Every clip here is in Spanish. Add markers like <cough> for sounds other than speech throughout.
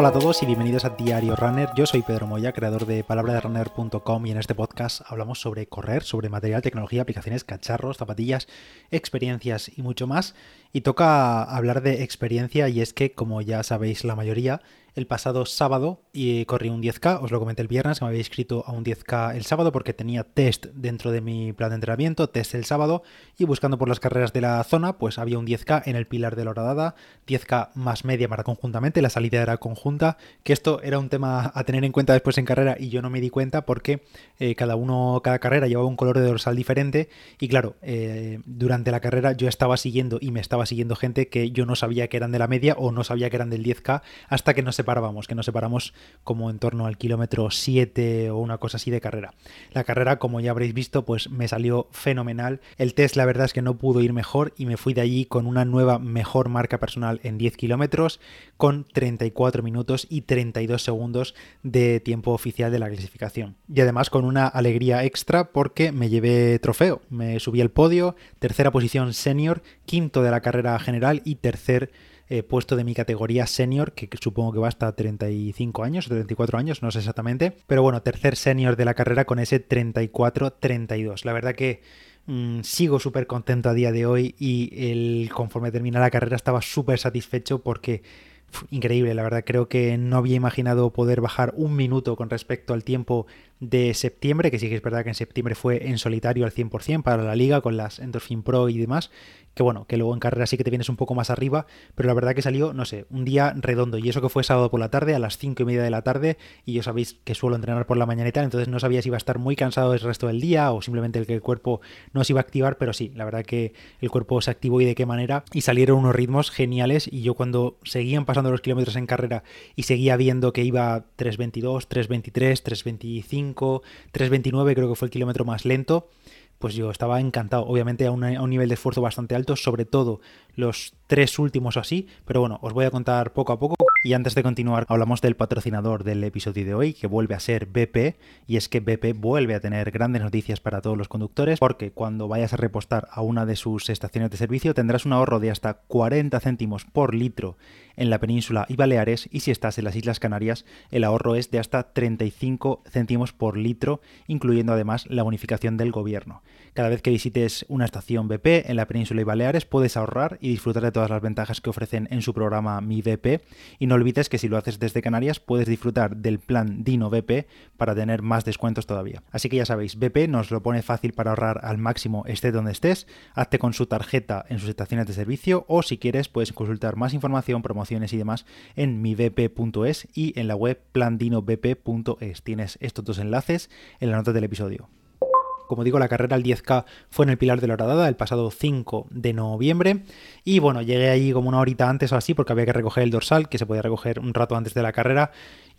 Hola a todos y bienvenidos a Diario Runner. Yo soy Pedro Moya, creador de palabraderunner.com y en este podcast hablamos sobre correr, sobre material, tecnología, aplicaciones, cacharros, zapatillas, experiencias y mucho más. Y toca hablar de experiencia y es que, como ya sabéis la mayoría, el pasado sábado y corrí un 10K, os lo comenté el viernes, que me había inscrito a un 10K el sábado porque tenía test dentro de mi plan de entrenamiento, test el sábado. Y buscando por las carreras de la zona, pues había un 10K en el Pilar de la Horadada, 10K más media para conjuntamente, la salida era conjunta, que esto era un tema a tener en cuenta después en carrera y yo no me di cuenta porque eh, cada uno, cada carrera llevaba un color de dorsal diferente. Y claro, eh, durante la carrera yo estaba siguiendo y me estaba siguiendo gente que yo no sabía que eran de la media o no sabía que eran del 10K hasta que no se separábamos, que nos separamos como en torno al kilómetro 7 o una cosa así de carrera. La carrera, como ya habréis visto, pues me salió fenomenal. El test, la verdad es que no pudo ir mejor y me fui de allí con una nueva mejor marca personal en 10 kilómetros, con 34 minutos y 32 segundos de tiempo oficial de la clasificación. Y además con una alegría extra porque me llevé trofeo. Me subí al podio, tercera posición senior, quinto de la carrera general y tercer eh, puesto de mi categoría senior, que supongo que va hasta 35 años o 34 años, no sé exactamente. Pero bueno, tercer senior de la carrera con ese 34-32. La verdad que mm, sigo súper contento a día de hoy y el, conforme termina la carrera estaba súper satisfecho porque increíble, la verdad. Creo que no había imaginado poder bajar un minuto con respecto al tiempo de septiembre, que sí que es verdad que en septiembre fue en solitario al 100% para la liga con las Endorphin Pro y demás, que bueno, que luego en carrera sí que te vienes un poco más arriba, pero la verdad que salió, no sé, un día redondo, y eso que fue sábado por la tarde, a las 5 y media de la tarde, y yo sabéis que suelo entrenar por la mañana y tal, entonces no sabía si iba a estar muy cansado el resto del día o simplemente el que el cuerpo no se iba a activar, pero sí, la verdad que el cuerpo se activó y de qué manera, y salieron unos ritmos geniales, y yo cuando seguían pasando los kilómetros en carrera y seguía viendo que iba 3.22, 3.23, 3.25, 3.29 creo que fue el kilómetro más lento, pues yo estaba encantado. Obviamente a, un nivel de esfuerzo bastante alto, sobre todo los tres últimos así, pero bueno, os voy a contar poco a poco. Y antes de continuar, hablamos del patrocinador del episodio de hoy, que vuelve a ser BP, y es que BP vuelve a tener grandes noticias para todos los conductores, porque cuando vayas a repostar a una de sus estaciones de servicio tendrás un ahorro de hasta 40 céntimos por litro en la península y Baleares, y si estás en las Islas Canarias, el ahorro es de hasta 35 céntimos por litro, incluyendo además la bonificación del gobierno. Cada vez que visites una estación BP en la península y Baleares puedes ahorrar y disfrutar de todas las ventajas que ofrecen en su programa Mi BP, y no olvides que si lo haces desde Canarias puedes disfrutar del plan Dino BP para tener más descuentos todavía. Así que ya sabéis, BP nos lo pone fácil para ahorrar al máximo esté donde estés, hazte con su tarjeta en sus estaciones de servicio o si quieres puedes consultar más información, y demás en mibp.es y en la web plandinobp.es. Tienes estos dos enlaces en la nota del episodio. Como digo, la carrera al 10K fue en el Pilar de la Horadada el pasado 5 de noviembre. Y bueno, llegué ahí como una horita antes o así porque había que recoger el dorsal, que se podía recoger un rato antes de la carrera.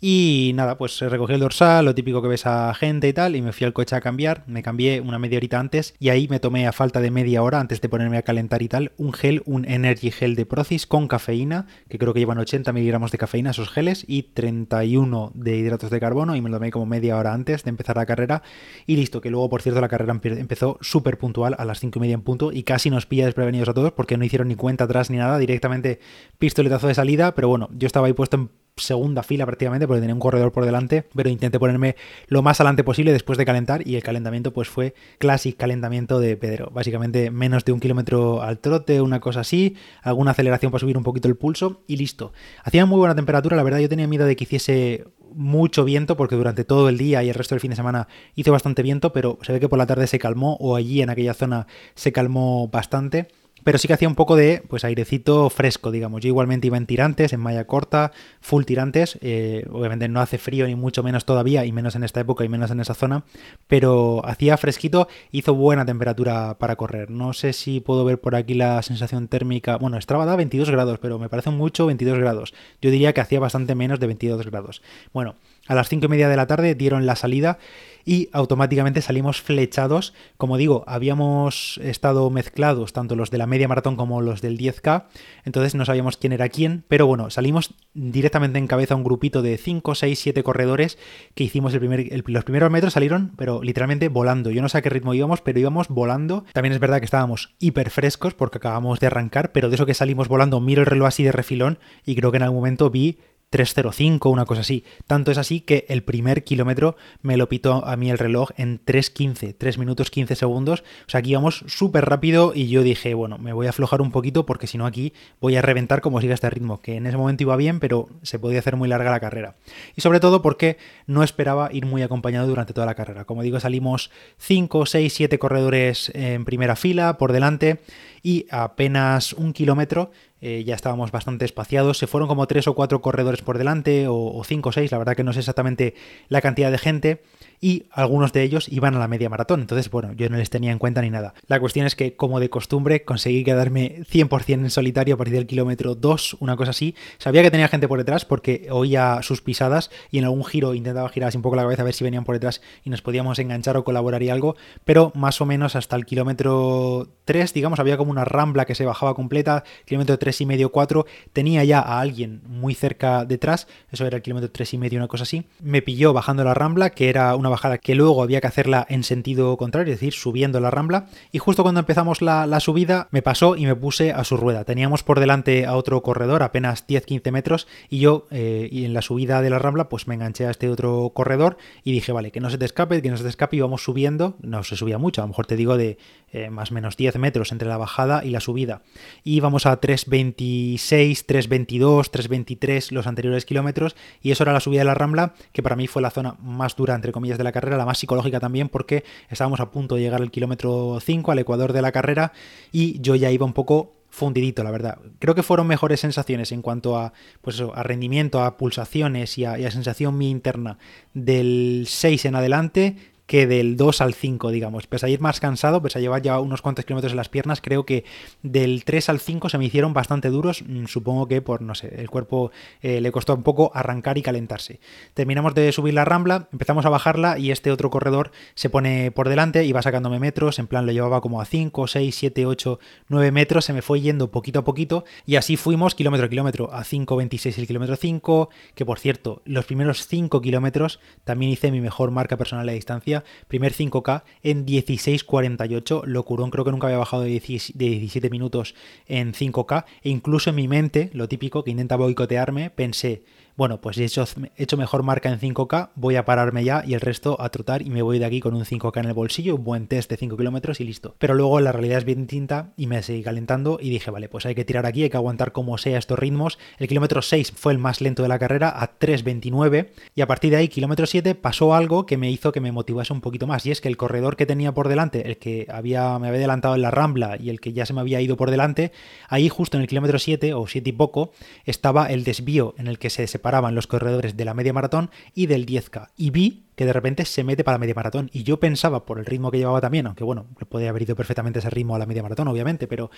Y nada, pues recogí el dorsal, lo típico que ves a gente y tal, y me fui al coche a cambiar. Me cambié una media horita antes y ahí me tomé a falta de media hora antes de ponerme a calentar y tal, un gel, un Energy Gel de Procis con cafeína, que creo que llevan 80 miligramos de cafeína esos geles y 31 de hidratos de carbono y me lo tomé como media hora antes de empezar la carrera. Y listo, que luego, por cierto, la carrera empezó súper puntual a las 5 y media en punto y casi nos pilla desprevenidos a todos porque no hicieron ni cuenta atrás ni nada, directamente pistoletazo de salida, pero bueno, yo estaba ahí puesto en segunda fila prácticamente porque tenía un corredor por delante, pero intenté ponerme lo más adelante posible después de calentar y el calentamiento pues fue clásico calentamiento de Pedro, básicamente menos de un kilómetro al trote, una cosa así, alguna aceleración para subir un poquito el pulso y listo. Hacía muy buena temperatura, la verdad yo tenía miedo de que hiciese mucho viento porque durante todo el día y el resto del fin de semana hizo bastante viento, pero se ve que por la tarde se calmó o allí en aquella zona se calmó bastante pero sí que hacía un poco de pues airecito fresco, digamos. Yo igualmente iba en tirantes, en malla corta, full tirantes. Eh, obviamente no hace frío ni mucho menos todavía, y menos en esta época y menos en esa zona, pero hacía fresquito, hizo buena temperatura para correr. No sé si puedo ver por aquí la sensación térmica. Bueno, Strava da 22 grados, pero me parece mucho 22 grados. Yo diría que hacía bastante menos de 22 grados. Bueno, a las 5 y media de la tarde dieron la salida y automáticamente salimos flechados. Como digo, habíamos estado mezclados tanto los de la media maratón como los del 10K, entonces no sabíamos quién era quién, pero bueno, salimos directamente en cabeza un grupito de 5, 6, 7 corredores que hicimos el primer, los primeros metros salieron, pero literalmente volando. Yo no sé a qué ritmo íbamos, pero íbamos volando. También es verdad que estábamos hiper frescos porque acabamos de arrancar, pero de eso que salimos volando, miro el reloj así de refilón y creo que en algún momento vi 3.05, una cosa así. Tanto es así que el primer kilómetro me lo pitó a mí el reloj en 3.15, 3 minutos 15 segundos. O sea, aquí íbamos súper rápido y yo dije, bueno, me voy a aflojar un poquito porque si no aquí voy a reventar como siga este ritmo, que en ese momento iba bien, pero se podía hacer muy larga la carrera. Y sobre todo porque no esperaba ir muy acompañado durante toda la carrera. Como digo, salimos 5, 6, 7 corredores en primera fila, por delante, y apenas un kilómetro eh, ya estábamos bastante espaciados. Se fueron como tres o cuatro corredores por delante, o, o cinco o seis, la verdad que no sé exactamente la cantidad de gente y algunos de ellos iban a la media maratón. Entonces, bueno, yo no les tenía en cuenta ni nada. La cuestión es que, como de costumbre, conseguí quedarme 100% en solitario a partir del kilómetro 2, una cosa así. Sabía que tenía gente por detrás porque oía sus pisadas y en algún giro intentaba girar así un poco la cabeza a ver si venían por detrás y nos podíamos enganchar o colaborar y algo, pero más o menos hasta el kilómetro 3, digamos, había como una rambla que se bajaba completa, kilómetro 3 y medio, 4, tenía ya a alguien muy cerca detrás, eso era el kilómetro 3 y medio, una cosa así, me pilló bajando la rambla, que era una bajada que luego había que hacerla en sentido contrario, es decir, subiendo la rambla. Y justo cuando empezamos la, subida me pasó y me puse a su rueda. Teníamos por delante a otro corredor, apenas 10-15 metros, y yo eh, y en la subida de la rambla pues me enganché a este otro corredor y dije, vale, que no se te escape, que no se te escape y vamos subiendo. No se subía mucho, a lo mejor te digo de eh, más menos 10 metros entre la bajada y la subida. Y íbamos a 3.26, 3.22, 3.23 los anteriores kilómetros y eso era la subida de la rambla, que para mí fue la zona más dura, entre comillas, de la carrera, la más psicológica también porque estábamos a punto de llegar al kilómetro 5, al ecuador de la carrera y yo ya iba un poco fundidito, la verdad. Creo que fueron mejores sensaciones en cuanto a, pues a rendimiento, a pulsaciones y a, sensación mi interna del 6 en adelante que del 2 al 5, digamos. Pese a ir más cansado, pese a llevar ya unos cuantos kilómetros en las piernas, creo que del 3 al 5 se me hicieron bastante duros. Mm, supongo que por, no sé, el cuerpo eh, le costó un poco arrancar y calentarse. Terminamos de subir la rambla, empezamos a bajarla y este otro corredor se pone por delante y va sacándome metros. En plan, lo llevaba como a 5, 6, 7, 8, 9 metros. Se me fue yendo poquito a poquito y así fuimos kilómetro a kilómetro a 5.26 el kilómetro 5. Que por cierto, los primeros 5 kilómetros también hice mi mejor marca personal de distancia primer 5K en 16.48, locurón, creo que nunca había bajado de 17 minutos en 5K, e incluso en mi mente, lo típico, que intenta boicotearme, pensé, bueno, pues he hecho, mejor marca en 5K, voy a pararme ya y el resto a trotar y me voy de aquí con un 5K en el bolsillo, buen test de 5 kilómetros y listo. Pero luego la realidad es bien distinta y me seguí calentando y dije, vale, pues hay que tirar aquí, hay que aguantar como sea estos ritmos. El kilómetro 6 fue el más lento de la carrera a 3.29 y a partir de ahí, kilómetro 7, pasó algo que me hizo que me motivase un poquito más y es que el corredor que tenía por delante, el que había, me había adelantado en la rambla y el que ya se me había ido por delante, ahí justo en el kilómetro 7 o 7 y poco estaba el desvío en el que se separaba los corredores de la media maratón y del 10K. Y vi que de repente se mete para la media maratón. Y yo pensaba, por el ritmo que llevaba también, aunque bueno, podía haber ido perfectamente ese ritmo a la media maratón, obviamente, pero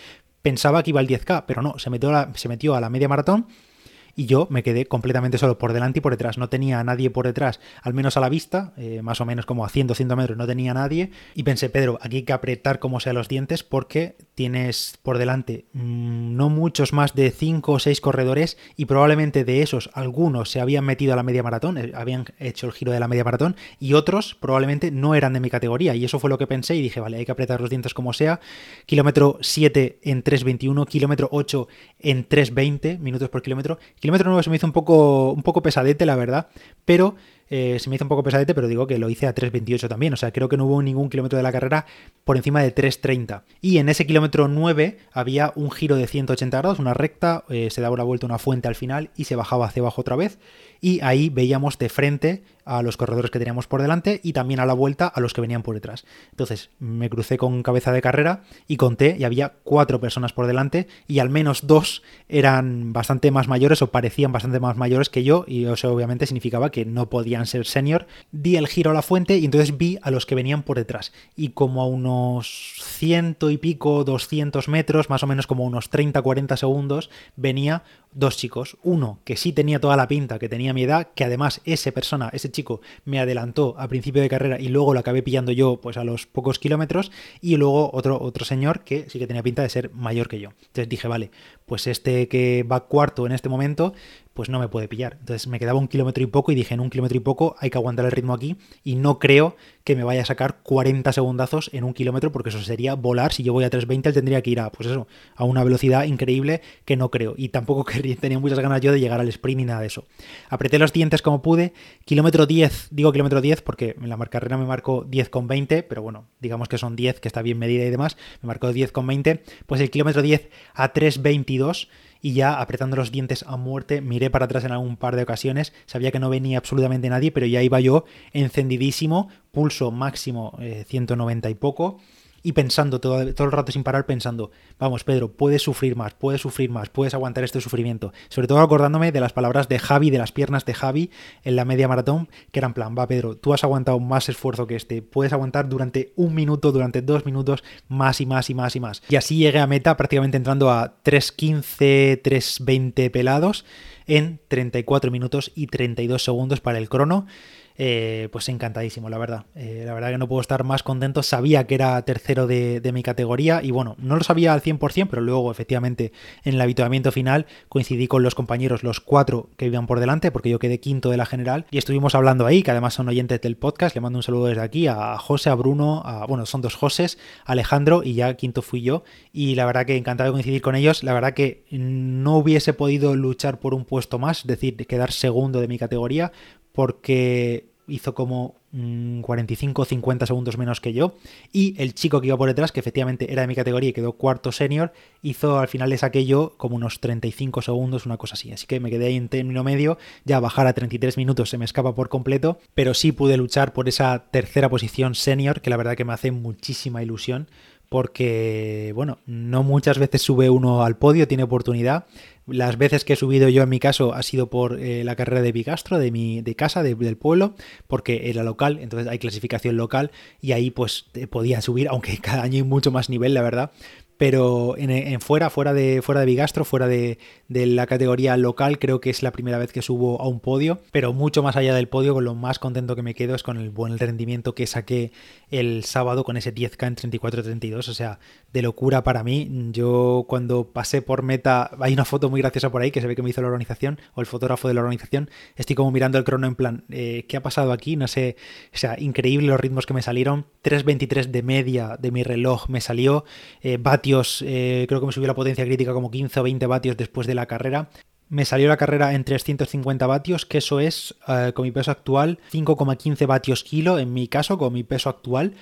pensaba que iba al 10K, pero no, se metió, se metió a la media maratón y yo me quedé completamente solo por delante y por detrás. No tenía a nadie por detrás, al menos a la vista, eh, más o menos como a 100, 200 metros, no tenía a nadie. Y pensé, Pedro, aquí hay que apretar como sea los dientes porque tienes por delante mm, no muchos más de 5 o 6 corredores y probablemente de esos algunos se habían metido a la media maratón, eh, habían hecho el giro de la media maratón y otros probablemente no eran de mi categoría. Y eso fue lo que pensé y dije, vale, hay que apretar los dientes como sea. Kilómetro 7 en 3.21, kilómetro 8 en 3.20 minutos por kilómetro Kilómetro 9 se me hizo un poco, un poco pesadete, la verdad, pero eh, se me hizo un poco pesadete, pero digo que lo hice a 3.28 también. O sea, creo que no hubo ningún kilómetro de la carrera por encima de 3.30. Y en ese kilómetro 9 había un giro de 180 grados, una recta, eh, se daba una vuelta a una fuente al final y se bajaba hacia abajo otra vez. Y ahí veíamos de frente a los corredores que teníamos por delante y también a la vuelta a los que venían por detrás. Entonces me crucé con cabeza de carrera y conté y había cuatro personas por delante y al menos dos eran bastante más mayores o parecían bastante más mayores que yo y eso obviamente significaba que no podían ser senior. Di el giro a la fuente y entonces vi a los que venían por detrás y como a unos ciento y pico, 200 metros, más o menos como unos 30-40 segundos, venía dos chicos. Uno que sí tenía toda la pinta, que tenía mi edad, que además esa persona, ese chico, me adelantó a principio de carrera y luego lo acabé pillando yo pues a los pocos kilómetros. Y luego otro, otro señor que sí que tenía pinta de ser mayor que yo. Entonces dije, vale, pues este que va cuarto en este momento, pues no me puede pillar. Entonces me quedaba un kilómetro y poco y dije, en un kilómetro y poco hay que aguantar el ritmo aquí y no creo que me vaya a sacar 40 segundazos en un kilómetro porque eso sería volar. Si yo voy a 320 él tendría que ir a, pues eso, a una velocidad increíble que no creo. Y tampoco <laughs> tenía muchas ganas yo de llegar al sprint ni nada de eso. Apreté los dientes como pude. Kilómetro 10, digo kilómetro 10 porque en la carrera me marcó 10,20, pero bueno, digamos que son 10, que está bien medida y demás. Me marcó 10,20. Pues el kilómetro 10 a 3,22 y ya apretando los dientes a muerte miré para atrás en algún par de ocasiones, sabía que no venía absolutamente nadie, pero ya iba yo encendidísimo, pulso máximo 190 eh, y poco, y pensando todo, todo el rato sin parar, pensando, vamos Pedro, puedes sufrir más, puedes sufrir más, puedes aguantar este sufrimiento. Sobre todo acordándome de las palabras de Javi, de las piernas de Javi en la media maratón, que eran plan, va Pedro, tú has aguantado más esfuerzo que este, puedes aguantar durante un minuto, durante dos minutos, más y más y más y más. Y así llegué a meta prácticamente entrando a 3.15, 3.20 pelados en 34 minutos y 32 segundos para el crono. Eh, pues encantadísimo, la verdad. Eh, la verdad que no puedo estar más contento. Sabía que era tercero de, mi categoría y bueno, no lo sabía al 100%, pero luego efectivamente en el habituamiento final coincidí con los compañeros, los cuatro que iban por delante, porque yo quedé quinto de la general y estuvimos hablando ahí, que además son oyentes del podcast. Le mando un saludo desde aquí a José, a Bruno, a, bueno, son dos Joses, Alejandro y ya quinto fui yo. Y la verdad que encantado de coincidir con ellos. La verdad que no hubiese podido luchar por un puesto más, es decir, quedar segundo de mi categoría, porque hizo como 45 o 50 segundos menos que yo. Y el chico que iba por detrás, que efectivamente era de mi categoría y quedó cuarto senior, hizo al final le saqué yo como unos 35 segundos, una cosa así. Así que me quedé ahí en término medio, ya bajar a 33 minutos se me escapa por completo, pero sí pude luchar por esa tercera posición senior, que la verdad que me hace muchísima ilusión porque, bueno, no muchas veces sube uno al podio, tiene oportunidad. Las veces que he subido yo en mi caso ha sido por eh, la carrera de Bigastro, de mi de casa, del pueblo, porque era local, entonces hay clasificación local y ahí pues podía subir, aunque <laughs> cada año hay mucho más nivel, la verdad pero en, fuera, fuera de, fuera de Bigastro, fuera de, la categoría local, creo que es la primera vez que subo a un podio, pero mucho más allá del podio, con lo más contento que me quedo es con el buen rendimiento que saqué el sábado con ese 10K en 34-32, o sea, de locura para mí. Yo cuando pasé por meta, hay una foto muy graciosa por ahí que se ve que me hizo la organización, o el fotógrafo de la organización, estoy como mirando el crono en plan, eh, ¿qué ha pasado aquí? No sé, o sea, increíble los ritmos que me salieron, 3.23 de media de mi reloj me salió, eh, eh, creo que me subió la potencia crítica como 15 o 20 vatios después de la carrera. Me salió la carrera en 350 vatios, que eso es, eh, con mi peso actual, 5,15 vatios kilo, en mi caso, con mi peso actual.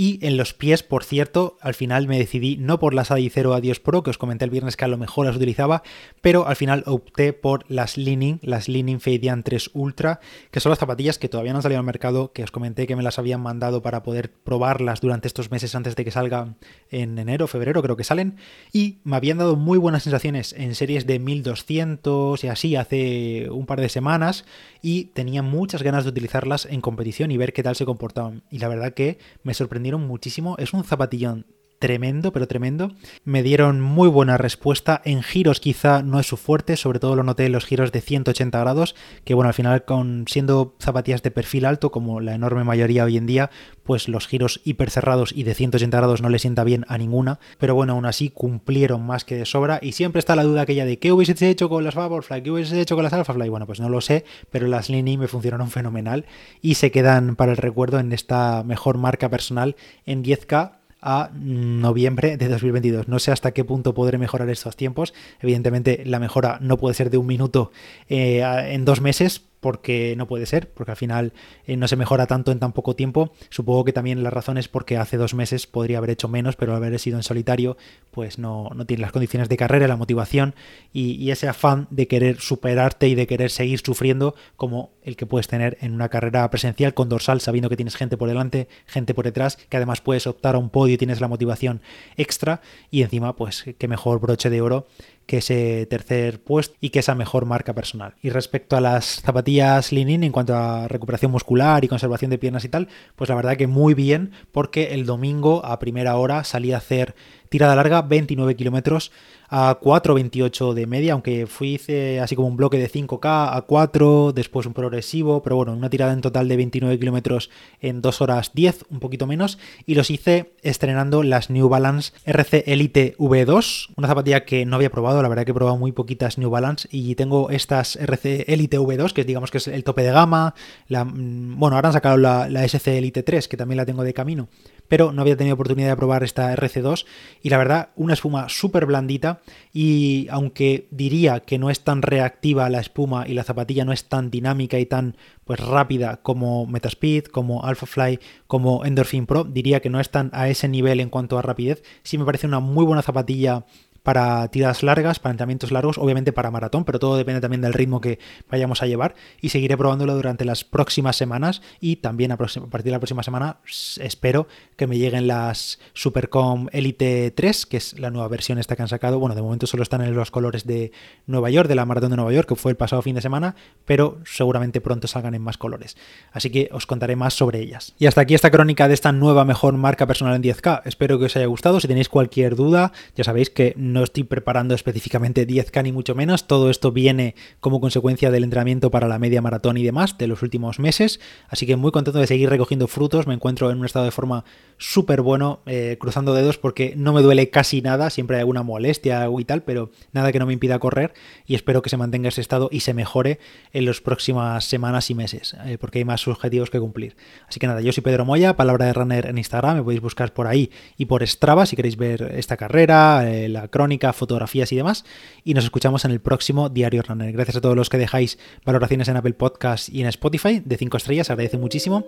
Y en los pies, por cierto, al final me decidí no por las Adicero Adios Pro, que os comenté el viernes que a lo mejor las utilizaba, pero al final opté por las Leaning, las Leaning Fadian 3 Ultra, que son las zapatillas que todavía no han salido al mercado, que os comenté que me las habían mandado para poder probarlas durante estos meses antes de que salgan en enero, febrero, creo que salen, y me habían dado muy buenas sensaciones en series de 1200 y así hace un par de semanas, y tenía muchas ganas de utilizarlas en competición y ver qué tal se comportaban. Y la verdad que me sorprendió muchísimo. Es un zapatillón tremendo, pero tremendo. Me dieron muy buena respuesta. En giros quizá no es su fuerte, sobre todo lo noté en los giros de 180 grados, que bueno, al final con siendo zapatillas de perfil alto, como la enorme mayoría hoy en día, pues los giros hiper cerrados y de 180 grados no le sienta bien a ninguna. Pero bueno, aún así cumplieron más que de sobra. Y siempre está la duda aquella de ¿qué hubiese hecho con las Vaporfly? ¿Qué hubiese hecho con las Alphafly? Bueno, pues no lo sé, pero las Lini me funcionaron fenomenal y se quedan para el recuerdo en esta mejor marca personal en 10K a noviembre de 2022. No sé hasta qué punto podré mejorar estos tiempos. Evidentemente la mejora no puede ser de un minuto eh, en dos meses, porque no puede ser, porque al final eh, no se mejora tanto en tan poco tiempo. Supongo que también la razón es porque hace dos meses podría haber hecho menos, pero al haber sido en solitario, pues no, no tiene las condiciones de carrera, la motivación y, y, ese afán de querer superarte y de querer seguir sufriendo como el que puedes tener en una carrera presencial con dorsal, sabiendo que tienes gente por delante, gente por detrás, que además puedes optar a un podio y tienes la motivación extra y encima, pues qué mejor broche de oro que ese tercer puesto y que esa mejor marca personal. Y respecto a las zapatillas Linin en cuanto a recuperación muscular y conservación de piernas y tal, pues la verdad que muy bien porque el domingo a primera hora salí a hacer tirada larga 29 kilómetros a 4.28 de media, aunque fui hice así como un bloque de 5K a 4, después un progresivo, pero bueno, una tirada en total de 29 kilómetros en 2 horas 10, un poquito menos, y los hice estrenando las New Balance RC Elite V2, una zapatilla que no había probado, la verdad que he probado muy poquitas New Balance y tengo estas RC Elite V2, que digamos que es el tope de gama, la, mm, bueno, ahora han sacado la, la SC Elite 3, que también la tengo de camino pero no había tenido oportunidad de probar esta RC2 y la verdad una espuma súper blandita y aunque diría que no es tan reactiva la espuma y la zapatilla no es tan dinámica y tan pues rápida como Metaspeed, como AlphaFly, como Endorphin Pro, diría que no están a ese nivel en cuanto a rapidez, sí me parece una muy buena zapatilla para tiradas largas, para entrenamientos largos, obviamente para maratón, pero todo depende también del ritmo que vayamos a llevar y seguiré probándolo durante las próximas semanas y también a, partir de la próxima semana espero que me lleguen las Supercom Elite 3, que es la nueva versión esta que han sacado. Bueno, de momento solo están en los colores de Nueva York, de la maratón de Nueva York, que fue el pasado fin de semana, pero seguramente pronto salgan en más colores. Así que os contaré más sobre ellas. Y hasta aquí esta crónica de esta nueva mejor marca personal en 10K. Espero que os haya gustado. Si tenéis cualquier duda, ya sabéis que no no estoy preparando específicamente 10K ni mucho menos, todo esto viene como consecuencia del entrenamiento para la media maratón y demás de los últimos meses, así que muy contento de seguir recogiendo frutos, me encuentro en un estado de forma súper bueno, eh, cruzando dedos porque no me duele casi nada, siempre hay alguna molestia y tal, pero nada que no me impida correr y espero que se mantenga ese estado y se mejore en las próximas semanas y meses, eh, porque hay más objetivos que cumplir. Así que nada, yo soy Pedro Moya, palabra de runner en Instagram, me podéis buscar por ahí y por Strava si queréis ver esta carrera, eh, la fotografías y demás. Y nos escuchamos en el próximo Diario Runner. Gracias a todos los que dejáis valoraciones en Apple Podcast y en Spotify de 5 estrellas, agradece muchísimo.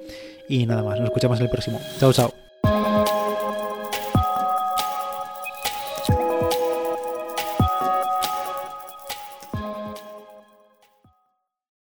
Y nada más, nos escuchamos en el próximo. Chao, chao.